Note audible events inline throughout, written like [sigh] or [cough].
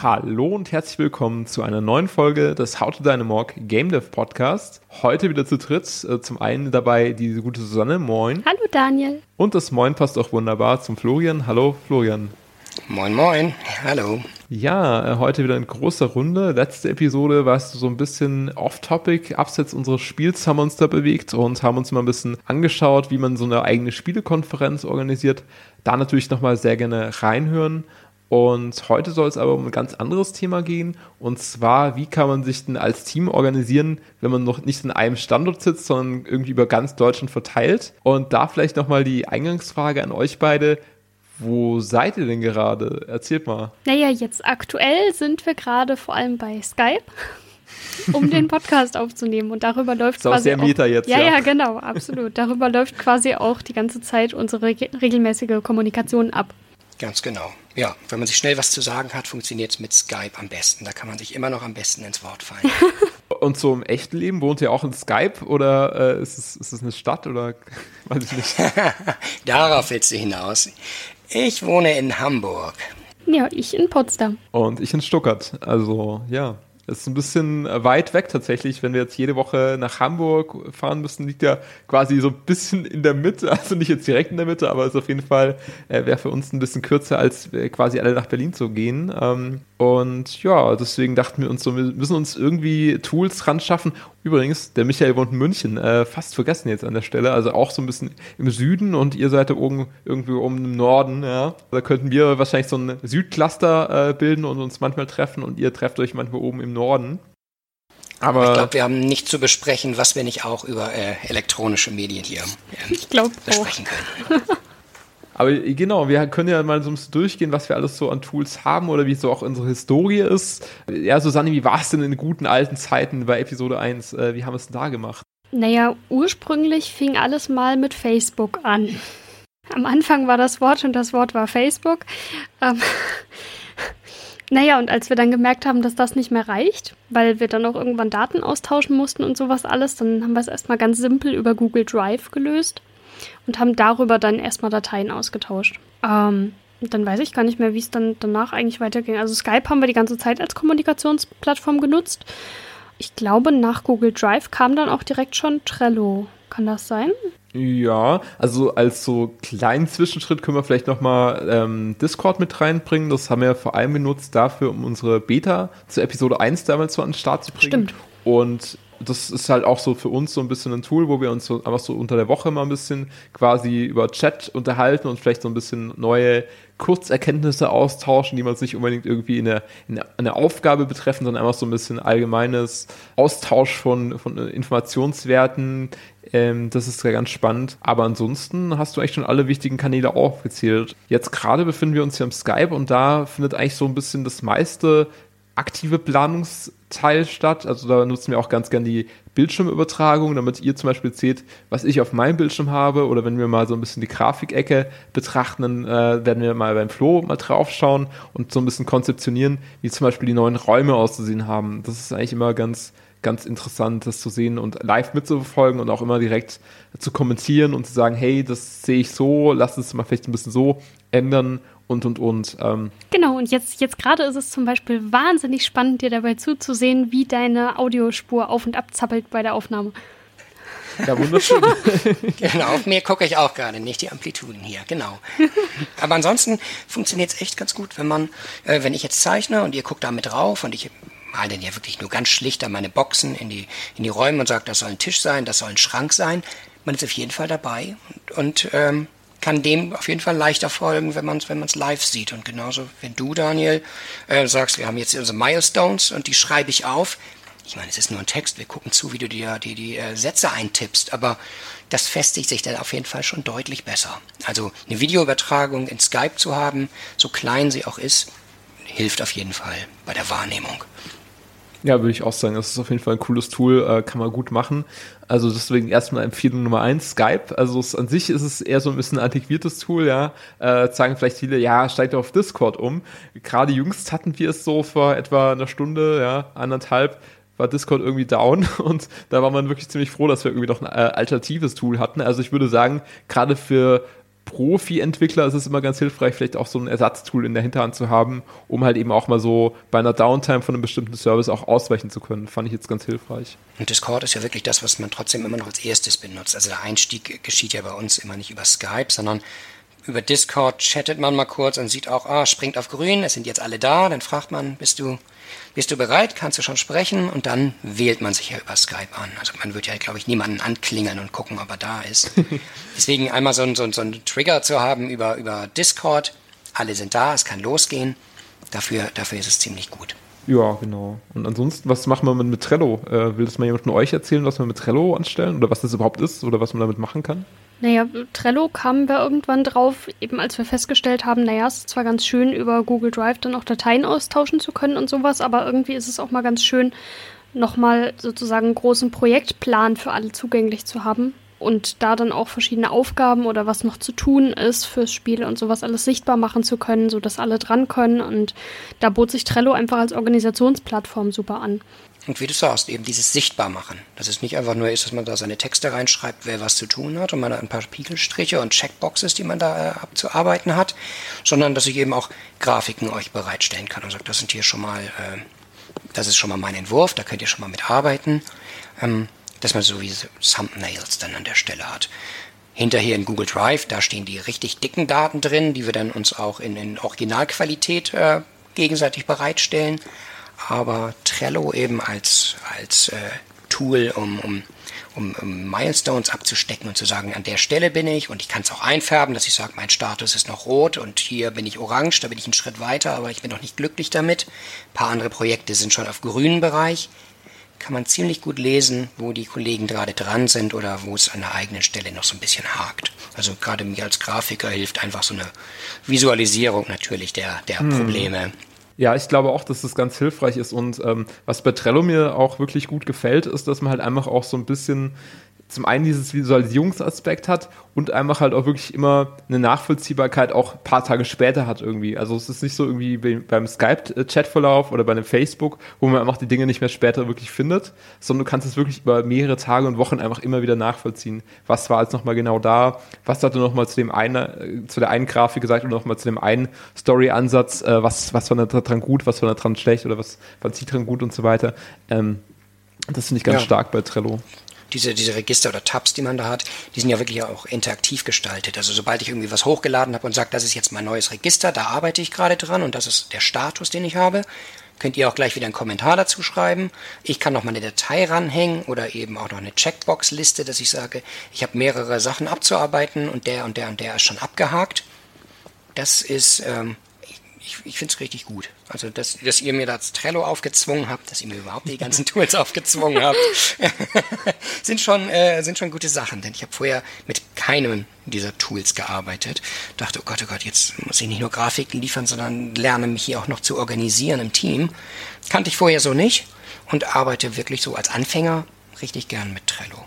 Hallo und herzlich willkommen zu einer neuen Folge des How to Dynamorg Game Dev Podcast. Heute wieder zu dritt. Äh, zum einen dabei die gute Susanne. Moin. Hallo Daniel. Und das Moin passt auch wunderbar zum Florian. Hallo Florian. Moin, moin. Hallo. Ja, äh, heute wieder in großer Runde. Letzte Episode warst du so ein bisschen off-topic, abseits unseres Spiels haben wir uns da bewegt und haben uns mal ein bisschen angeschaut, wie man so eine eigene Spielekonferenz organisiert. Da natürlich nochmal sehr gerne reinhören. Und heute soll es aber um ein ganz anderes Thema gehen. Und zwar, wie kann man sich denn als Team organisieren, wenn man noch nicht in einem Standort sitzt, sondern irgendwie über ganz Deutschland verteilt? Und da vielleicht nochmal die Eingangsfrage an euch beide. Wo seid ihr denn gerade? Erzählt mal. Naja, jetzt aktuell sind wir gerade vor allem bei Skype, [laughs] um den Podcast aufzunehmen. Und darüber läuft ist quasi. Auch sehr Meta jetzt. Ja, ja, ja, genau, absolut. Darüber läuft quasi auch die ganze Zeit unsere regelmäßige Kommunikation ab. Ganz genau. Ja, wenn man sich schnell was zu sagen hat, funktioniert es mit Skype am besten. Da kann man sich immer noch am besten ins Wort fallen. [laughs] Und so im echten Leben wohnt ihr auch in Skype oder äh, ist, es, ist es eine Stadt oder [laughs] weiß ich nicht? [laughs] Darauf willst du hinaus. Ich wohne in Hamburg. Ja, ich in Potsdam. Und ich in Stuttgart. Also ja, ist ein bisschen weit weg tatsächlich, wenn wir jetzt jede Woche nach Hamburg fahren müssen, liegt ja quasi so ein bisschen in der Mitte, [laughs] also nicht jetzt direkt in der Mitte, aber ist auf jeden Fall, äh, wäre für uns ein bisschen kürzer, als äh, quasi alle nach Berlin zu gehen. Ähm, und ja, deswegen dachten wir uns so, wir müssen uns irgendwie Tools ran schaffen. Übrigens, der Michael wohnt in München, äh, fast vergessen jetzt an der Stelle, also auch so ein bisschen im Süden und ihr seid da oben irgendwie oben im Norden, ja. Da könnten wir wahrscheinlich so ein Südcluster äh, bilden und uns manchmal treffen und ihr trefft euch manchmal oben im Norden. Aber ich glaube, wir haben nicht zu besprechen, was wir nicht auch über äh, elektronische Medien hier äh, ich glaub, besprechen auch. können. Aber genau, wir können ja mal so ein bisschen durchgehen, was wir alles so an Tools haben oder wie so auch unsere Historie ist. Ja, Susanne, wie war es denn in guten alten Zeiten bei Episode 1? Äh, wie haben wir es denn da gemacht? Naja, ursprünglich fing alles mal mit Facebook an. Am Anfang war das Wort und das Wort war Facebook. Ähm, [laughs] naja, und als wir dann gemerkt haben, dass das nicht mehr reicht, weil wir dann auch irgendwann Daten austauschen mussten und sowas alles, dann haben wir es erstmal ganz simpel über Google Drive gelöst und haben darüber dann erstmal Dateien ausgetauscht. Ähm, dann weiß ich gar nicht mehr, wie es dann danach eigentlich weiterging. Also Skype haben wir die ganze Zeit als Kommunikationsplattform genutzt. Ich glaube, nach Google Drive kam dann auch direkt schon Trello. Kann das sein? Ja, also als so kleinen Zwischenschritt können wir vielleicht nochmal ähm, Discord mit reinbringen. Das haben wir vor allem genutzt dafür, um unsere Beta zur Episode 1 damals so an den Start zu bringen. Stimmt. Und das ist halt auch so für uns so ein bisschen ein Tool, wo wir uns so einfach so unter der Woche mal ein bisschen quasi über Chat unterhalten und vielleicht so ein bisschen neue Kurzerkenntnisse austauschen, die man sich unbedingt irgendwie in eine, in eine Aufgabe betreffen, sondern einfach so ein bisschen allgemeines Austausch von, von Informationswerten. Ähm, das ist ja ganz spannend. Aber ansonsten hast du eigentlich schon alle wichtigen Kanäle aufgezählt. Jetzt gerade befinden wir uns hier im Skype und da findet eigentlich so ein bisschen das meiste aktive Planungsteil statt. Also da nutzen wir auch ganz gern die Bildschirmübertragung, damit ihr zum Beispiel seht, was ich auf meinem Bildschirm habe. Oder wenn wir mal so ein bisschen die Grafikecke betrachten, dann äh, werden wir mal beim Flo mal draufschauen und so ein bisschen konzeptionieren, wie zum Beispiel die neuen Räume auszusehen haben. Das ist eigentlich immer ganz ganz interessant, das zu sehen und live mitzuverfolgen und auch immer direkt zu kommentieren und zu sagen, hey, das sehe ich so, lass es mal vielleicht ein bisschen so ändern und und und. Ähm. Genau, und jetzt, jetzt gerade ist es zum Beispiel wahnsinnig spannend, dir dabei zuzusehen, wie deine Audiospur auf und ab zappelt bei der Aufnahme. Ja, wunderschön. [laughs] genau, auf mir gucke ich auch gerade, nicht die Amplituden hier, genau. [laughs] Aber ansonsten funktioniert es echt ganz gut, wenn man, äh, wenn ich jetzt zeichne und ihr guckt da mit drauf und ich male dann ja wirklich nur ganz schlicht an meine Boxen in die, in die Räume und sage, das soll ein Tisch sein, das soll ein Schrank sein. Man ist auf jeden Fall dabei und, und ähm, kann dem auf jeden Fall leichter folgen, wenn man es wenn live sieht. Und genauso, wenn du, Daniel, äh, sagst, wir haben jetzt unsere Milestones und die schreibe ich auf. Ich meine, es ist nur ein Text, wir gucken zu, wie du dir die, die äh, Sätze eintippst, aber das festigt sich dann auf jeden Fall schon deutlich besser. Also eine Videoübertragung in Skype zu haben, so klein sie auch ist, hilft auf jeden Fall bei der Wahrnehmung. Ja, würde ich auch sagen. Das ist auf jeden Fall ein cooles Tool, äh, kann man gut machen. Also deswegen erstmal Empfehlung Nummer eins, Skype. Also es, an sich ist es eher so ein bisschen ein antiquiertes Tool, ja. Äh, sagen vielleicht viele, ja, steigt auf Discord um. Gerade jüngst hatten wir es so vor etwa einer Stunde, ja, anderthalb, war Discord irgendwie down [laughs] und da war man wirklich ziemlich froh, dass wir irgendwie noch ein äh, alternatives Tool hatten. Also ich würde sagen, gerade für Profi-Entwickler ist es immer ganz hilfreich, vielleicht auch so ein Ersatztool in der Hinterhand zu haben, um halt eben auch mal so bei einer Downtime von einem bestimmten Service auch ausweichen zu können. Fand ich jetzt ganz hilfreich. Und Discord ist ja wirklich das, was man trotzdem immer noch als erstes benutzt. Also der Einstieg geschieht ja bei uns immer nicht über Skype, sondern über Discord chattet man mal kurz und sieht auch, ah, springt auf grün, es sind jetzt alle da, dann fragt man, bist du bist du bereit? Kannst du schon sprechen? Und dann wählt man sich ja über Skype an. Also man wird ja, glaube ich, niemanden anklingeln und gucken, ob er da ist. [laughs] Deswegen einmal so ein, so, ein, so ein Trigger zu haben über, über Discord. Alle sind da, es kann losgehen. Dafür, dafür ist es ziemlich gut. Ja, genau. Und ansonsten, was machen wir mit, mit Trello? Äh, will das mal jemand von euch erzählen, was wir mit Trello anstellen oder was das überhaupt ist oder was man damit machen kann? Naja, Trello kamen wir irgendwann drauf, eben als wir festgestellt haben, naja, es ist zwar ganz schön, über Google Drive dann auch Dateien austauschen zu können und sowas, aber irgendwie ist es auch mal ganz schön, nochmal sozusagen einen großen Projektplan für alle zugänglich zu haben und da dann auch verschiedene Aufgaben oder was noch zu tun ist fürs Spiel und sowas alles sichtbar machen zu können, sodass alle dran können. Und da bot sich Trello einfach als Organisationsplattform super an. Und wie du sagst, eben dieses Sichtbarmachen. Dass es nicht einfach nur ist, dass man da seine Texte reinschreibt, wer was zu tun hat und man ein paar Spiegelstriche und Checkboxes, die man da äh, abzuarbeiten hat, sondern dass ich eben auch Grafiken euch bereitstellen kann und sage, das sind hier schon mal, äh, das ist schon mal mein Entwurf, da könnt ihr schon mal mitarbeiten. Ähm, dass man so wie Thumbnails dann an der Stelle hat. Hinterher in Google Drive, da stehen die richtig dicken Daten drin, die wir dann uns auch in, in Originalqualität äh, gegenseitig bereitstellen aber Trello eben als, als äh, Tool, um, um, um, um, Milestones abzustecken und zu sagen, an der Stelle bin ich und ich kann es auch einfärben, dass ich sage, mein Status ist noch rot und hier bin ich orange, da bin ich einen Schritt weiter, aber ich bin noch nicht glücklich damit. Ein paar andere Projekte sind schon auf grünen Bereich. Kann man ziemlich gut lesen, wo die Kollegen gerade dran sind oder wo es an der eigenen Stelle noch so ein bisschen hakt. Also gerade mir als Grafiker hilft einfach so eine Visualisierung natürlich der, der hm. Probleme ja, ich glaube auch, dass das ganz hilfreich ist. Und ähm, was bei Trello mir auch wirklich gut gefällt, ist, dass man halt einfach auch so ein bisschen zum einen dieses Visualisierungsaspekt hat und einfach halt auch wirklich immer eine Nachvollziehbarkeit auch ein paar Tage später hat irgendwie. Also es ist nicht so irgendwie beim Skype-Chatverlauf oder bei einem Facebook, wo man einfach die Dinge nicht mehr später wirklich findet, sondern du kannst es wirklich über mehrere Tage und Wochen einfach immer wieder nachvollziehen. Was war jetzt nochmal genau da? Was hat er nochmal zu dem einen, äh, zu der einen Grafik gesagt oder nochmal zu dem einen Story-Ansatz? Äh, was, was war da dran gut? Was war da dran schlecht? Oder was war sie dran gut und so weiter? Ähm, das finde ich ganz ja. stark bei Trello diese, diese Register oder Tabs, die man da hat, die sind ja wirklich auch interaktiv gestaltet. Also sobald ich irgendwie was hochgeladen habe und sage, das ist jetzt mein neues Register, da arbeite ich gerade dran und das ist der Status, den ich habe, könnt ihr auch gleich wieder einen Kommentar dazu schreiben. Ich kann noch mal eine Datei ranhängen oder eben auch noch eine Checkbox-Liste, dass ich sage, ich habe mehrere Sachen abzuarbeiten und der und der und der ist schon abgehakt. Das ist ähm, ich, ich finde es richtig gut. Also, dass, dass ihr mir das Trello aufgezwungen habt, dass ihr mir überhaupt die ganzen [laughs] Tools aufgezwungen habt, [laughs] sind, schon, äh, sind schon gute Sachen. Denn ich habe vorher mit keinem dieser Tools gearbeitet. Dachte, oh Gott, oh Gott, jetzt muss ich nicht nur Grafiken liefern, sondern lerne mich hier auch noch zu organisieren im Team. Kannte ich vorher so nicht und arbeite wirklich so als Anfänger richtig gern mit Trello.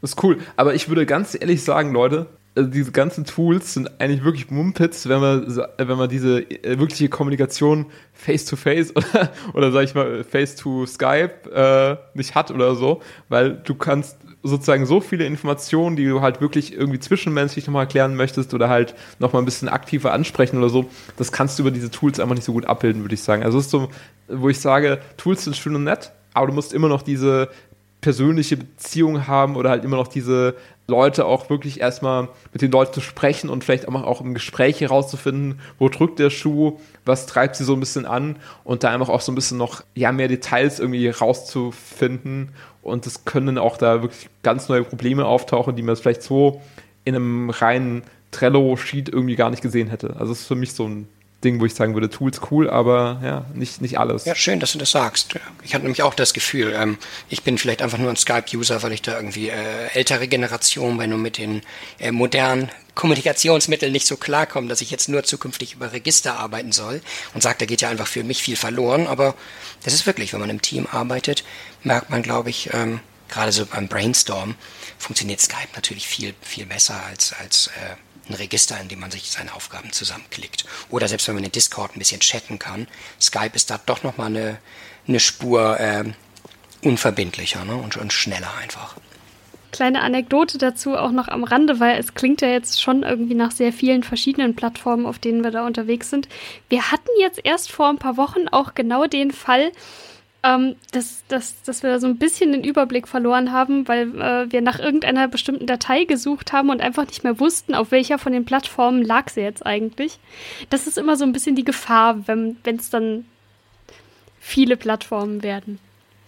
Das ist cool. Aber ich würde ganz ehrlich sagen, Leute, also diese ganzen Tools sind eigentlich wirklich Mumpits, wenn man, wenn man diese äh, wirkliche Kommunikation face-to-face -face [laughs] oder, oder sag ich mal face-to-Skype äh, nicht hat oder so, weil du kannst sozusagen so viele Informationen, die du halt wirklich irgendwie zwischenmenschlich nochmal erklären möchtest oder halt nochmal ein bisschen aktiver ansprechen oder so, das kannst du über diese Tools einfach nicht so gut abbilden, würde ich sagen. Also es ist so, wo ich sage, Tools sind schön und nett, aber du musst immer noch diese persönliche Beziehung haben oder halt immer noch diese Leute auch wirklich erstmal mit den Leuten zu sprechen und vielleicht auch, auch im Gespräch herauszufinden, wo drückt der Schuh, was treibt sie so ein bisschen an und da einfach auch so ein bisschen noch ja, mehr Details irgendwie rauszufinden und es können auch da wirklich ganz neue Probleme auftauchen, die man vielleicht so in einem reinen Trello-Sheet irgendwie gar nicht gesehen hätte. Also es ist für mich so ein Ding, wo ich sagen würde, Tools cool, aber ja, nicht, nicht alles. Ja, schön, dass du das sagst. Ich hatte nämlich auch das Gefühl, ähm, ich bin vielleicht einfach nur ein Skype-User, weil ich da irgendwie äh, ältere Generation, weil nur mit den äh, modernen Kommunikationsmitteln nicht so klarkomme, dass ich jetzt nur zukünftig über Register arbeiten soll und sagt, da geht ja einfach für mich viel verloren. Aber das ist wirklich, wenn man im Team arbeitet, merkt man, glaube ich, ähm, gerade so beim Brainstorm funktioniert Skype natürlich viel, viel besser als, als äh, ein Register, in dem man sich seine Aufgaben zusammenklickt. Oder selbst wenn man in Discord ein bisschen chatten kann, Skype ist da doch nochmal eine, eine Spur äh, unverbindlicher ne? und, und schneller einfach. Kleine Anekdote dazu auch noch am Rande, weil es klingt ja jetzt schon irgendwie nach sehr vielen verschiedenen Plattformen, auf denen wir da unterwegs sind. Wir hatten jetzt erst vor ein paar Wochen auch genau den Fall, ähm, dass, dass, dass wir so ein bisschen den Überblick verloren haben, weil äh, wir nach irgendeiner bestimmten Datei gesucht haben und einfach nicht mehr wussten, auf welcher von den Plattformen lag sie jetzt eigentlich. Das ist immer so ein bisschen die Gefahr, wenn es dann viele Plattformen werden.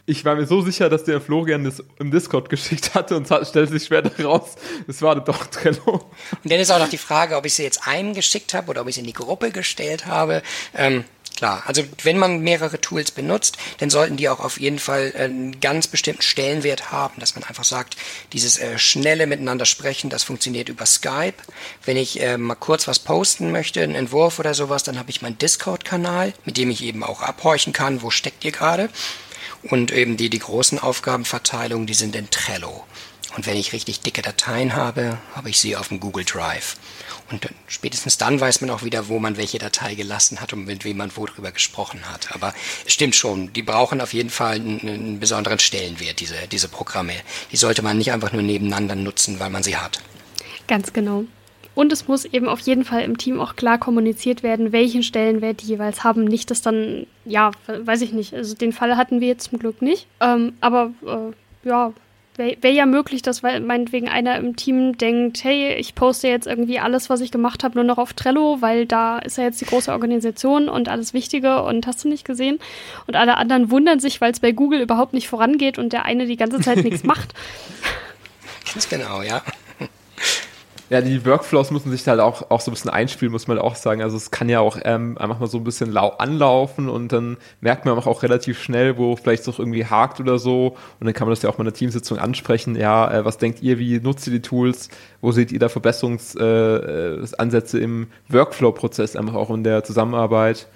Ich war mir so sicher, dass der Florian das im Discord geschickt hatte und es stellt sich schwer daraus, es war doch Trello. Und dann ist auch noch die Frage, ob ich sie jetzt einem geschickt habe oder ob ich sie in die Gruppe gestellt habe. Ähm, klar. Also wenn man mehrere Tools benutzt, dann sollten die auch auf jeden Fall einen ganz bestimmten Stellenwert haben, dass man einfach sagt, dieses äh, schnelle Miteinander sprechen, das funktioniert über Skype. Wenn ich äh, mal kurz was posten möchte, einen Entwurf oder sowas, dann habe ich meinen Discord-Kanal, mit dem ich eben auch abhorchen kann, wo steckt ihr gerade. Und eben die, die großen Aufgabenverteilungen, die sind in Trello. Und wenn ich richtig dicke Dateien habe, habe ich sie auf dem Google Drive. Und dann, spätestens dann weiß man auch wieder, wo man welche Datei gelassen hat und mit wem man wo drüber gesprochen hat. Aber es stimmt schon, die brauchen auf jeden Fall einen, einen besonderen Stellenwert, diese, diese Programme. Die sollte man nicht einfach nur nebeneinander nutzen, weil man sie hat. Ganz genau. Und es muss eben auf jeden Fall im Team auch klar kommuniziert werden, welchen Stellenwert die jeweils haben. Nicht, dass dann, ja, weiß ich nicht. Also den Fall hatten wir jetzt zum Glück nicht. Ähm, aber äh, ja, Wäre wär ja möglich, dass weil meinetwegen einer im Team denkt, hey, ich poste jetzt irgendwie alles, was ich gemacht habe, nur noch auf Trello, weil da ist ja jetzt die große Organisation und alles Wichtige und hast du nicht gesehen. Und alle anderen wundern sich, weil es bei Google überhaupt nicht vorangeht und der eine die ganze Zeit nichts [laughs] macht. Ganz genau, ja. Ja, die Workflows müssen sich halt auch, auch so ein bisschen einspielen, muss man auch sagen. Also es kann ja auch ähm, einfach mal so ein bisschen lau anlaufen und dann merkt man auch relativ schnell, wo vielleicht auch irgendwie hakt oder so. Und dann kann man das ja auch mal in der Teamsitzung ansprechen. Ja, äh, was denkt ihr, wie nutzt ihr die Tools? Wo seht ihr da Verbesserungsansätze äh, im Workflow-Prozess, einfach auch in der Zusammenarbeit?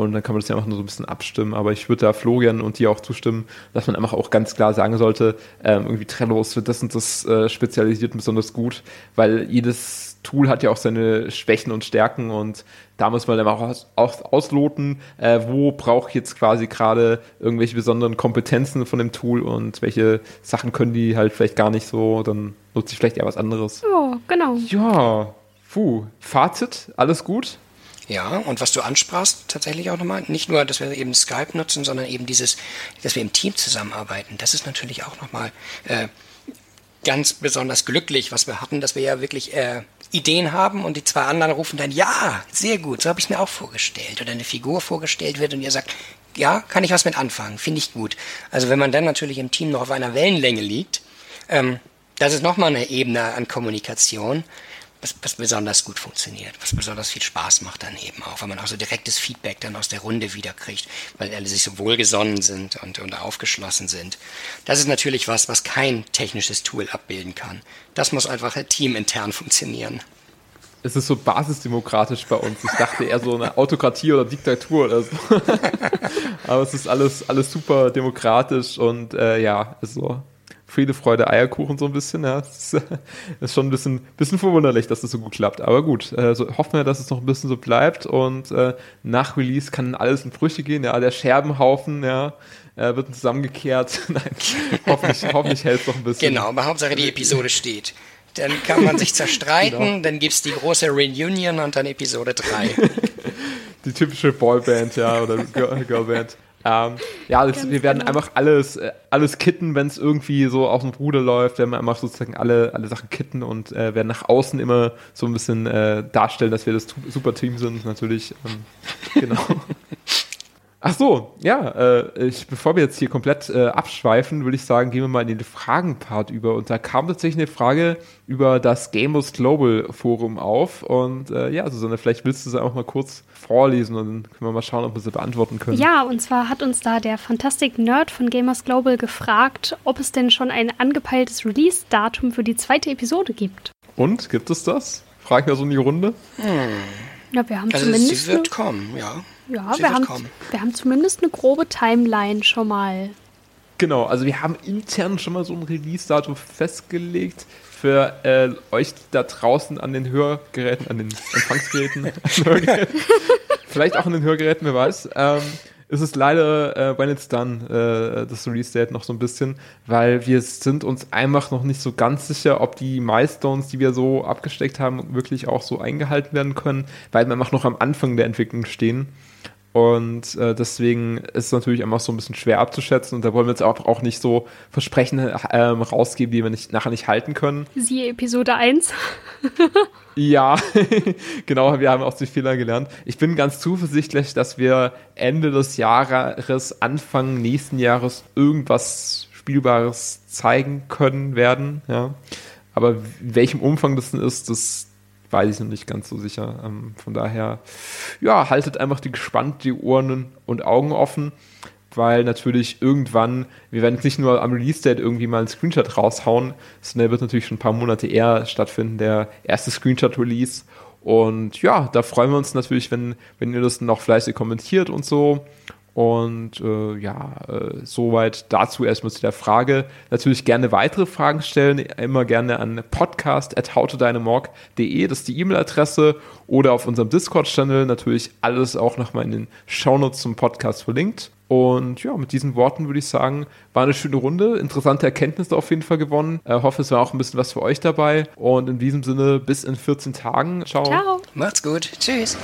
Und dann kann man das ja einfach nur so ein bisschen abstimmen. Aber ich würde da Florian und dir auch zustimmen, dass man einfach auch ganz klar sagen sollte, ähm, irgendwie Trello ist für das und das äh, spezialisiert besonders gut, weil jedes Tool hat ja auch seine Schwächen und Stärken und da muss man dann auch aus, ausloten, äh, wo brauche ich jetzt quasi gerade irgendwelche besonderen Kompetenzen von dem Tool und welche Sachen können die halt vielleicht gar nicht so, dann nutze ich vielleicht eher was anderes. Oh, genau. Ja, puh, Fazit, alles gut? Ja, und was du ansprachst, tatsächlich auch nochmal, nicht nur, dass wir eben Skype nutzen, sondern eben dieses, dass wir im Team zusammenarbeiten. Das ist natürlich auch nochmal äh, ganz besonders glücklich, was wir hatten, dass wir ja wirklich äh, Ideen haben und die zwei anderen rufen dann, ja, sehr gut, so habe ich mir auch vorgestellt. Oder eine Figur vorgestellt wird und ihr sagt, ja, kann ich was mit anfangen, finde ich gut. Also wenn man dann natürlich im Team noch auf einer Wellenlänge liegt, ähm, das ist nochmal eine Ebene an Kommunikation was, was besonders gut funktioniert, was besonders viel Spaß macht dann eben auch, weil man auch so direktes Feedback dann aus der Runde wiederkriegt, weil alle sich so wohlgesonnen sind und, und aufgeschlossen sind. Das ist natürlich was, was kein technisches Tool abbilden kann. Das muss einfach teamintern funktionieren. Es ist so basisdemokratisch bei uns. Ich dachte eher so eine Autokratie oder Diktatur oder so. [laughs] Aber es ist alles, alles super demokratisch und äh, ja, ist so Friede, Freude, Eierkuchen so ein bisschen. Ja, das [laughs] ist, schon ein bisschen, bisschen verwunderlich, dass das so gut klappt. Aber gut, äh, so hoffen wir, dass es noch ein bisschen so bleibt und äh, nach Release kann alles in Brüche gehen. Ja, der Scherbenhaufen, ja, äh, wird zusammengekehrt. [laughs] Nein, [laughs] hoffentlich, hoffentlich hält es noch ein bisschen. Genau, aber Hauptsache die Episode steht. Dann kann man sich zerstreiten, genau. dann gibt es die große Reunion und dann Episode 3. die typische Boyband, ja, oder Girlband. Ähm, ja, das, wir werden genau. einfach alles, äh, alles kitten, wenn es irgendwie so aus dem Ruder läuft, werden wir einfach sozusagen alle, alle Sachen kitten und äh, werden nach außen immer so ein bisschen äh, darstellen, dass wir das super Team sind, natürlich. Ähm, genau. [laughs] Ach so, ja, äh, ich, bevor wir jetzt hier komplett äh, abschweifen, würde ich sagen, gehen wir mal in den Fragenpart über. Und da kam tatsächlich eine Frage über das Gamers Global Forum auf. Und äh, ja, Susanne, vielleicht willst du sie auch mal kurz vorlesen und dann können wir mal schauen, ob wir sie beantworten können. Ja, und zwar hat uns da der Fantastic Nerd von Gamers Global gefragt, ob es denn schon ein angepeiltes Release-Datum für die zweite Episode gibt. Und, gibt es das? Fragen wir so in die Runde. Hm. Ja, wir haben also zumindest. Sie wird kommen, ja. Ja, wir haben, wir haben zumindest eine grobe Timeline schon mal. Genau, also wir haben intern schon mal so ein Release-Datum festgelegt für äh, euch da draußen an den Hörgeräten, an den Empfangsgeräten, [laughs] Vielleicht auch an den Hörgeräten, wer weiß. Ähm, ist es leider äh, when it's done, äh, das Release-Date noch so ein bisschen, weil wir sind uns einfach noch nicht so ganz sicher, ob die Milestones, die wir so abgesteckt haben, wirklich auch so eingehalten werden können, weil wir einfach noch am Anfang der Entwicklung stehen. Und äh, deswegen ist es natürlich einfach so ein bisschen schwer abzuschätzen und da wollen wir jetzt auch, auch nicht so Versprechen ähm, rausgeben, die wir nicht, nachher nicht halten können. Siehe Episode 1. [laughs] ja, [laughs] genau, wir haben aus den Fehlern gelernt. Ich bin ganz zuversichtlich, dass wir Ende des Jahres, Anfang nächsten Jahres irgendwas Spielbares zeigen können werden. Ja. Aber in welchem Umfang das denn ist, das, weiß ich noch nicht ganz so sicher. Ähm, von daher, ja, haltet einfach die gespannt die Ohren und Augen offen, weil natürlich irgendwann, wir werden jetzt nicht nur am Release-Date irgendwie mal einen Screenshot raushauen, sondern der wird natürlich schon ein paar Monate eher stattfinden, der erste Screenshot-Release. Und ja, da freuen wir uns natürlich, wenn, wenn ihr das noch fleißig kommentiert und so. Und äh, ja, äh, soweit dazu erstmal zu der Frage. Natürlich gerne weitere Fragen stellen, immer gerne an podcast.howtodynamorg.de, das ist die E-Mail-Adresse, oder auf unserem Discord-Channel. Natürlich alles auch nochmal in den Shownotes zum Podcast verlinkt. Und ja, mit diesen Worten würde ich sagen, war eine schöne Runde, interessante Erkenntnisse auf jeden Fall gewonnen. Äh, hoffe, es war auch ein bisschen was für euch dabei. Und in diesem Sinne, bis in 14 Tagen. Ciao. Ciao. Macht's gut. Tschüss.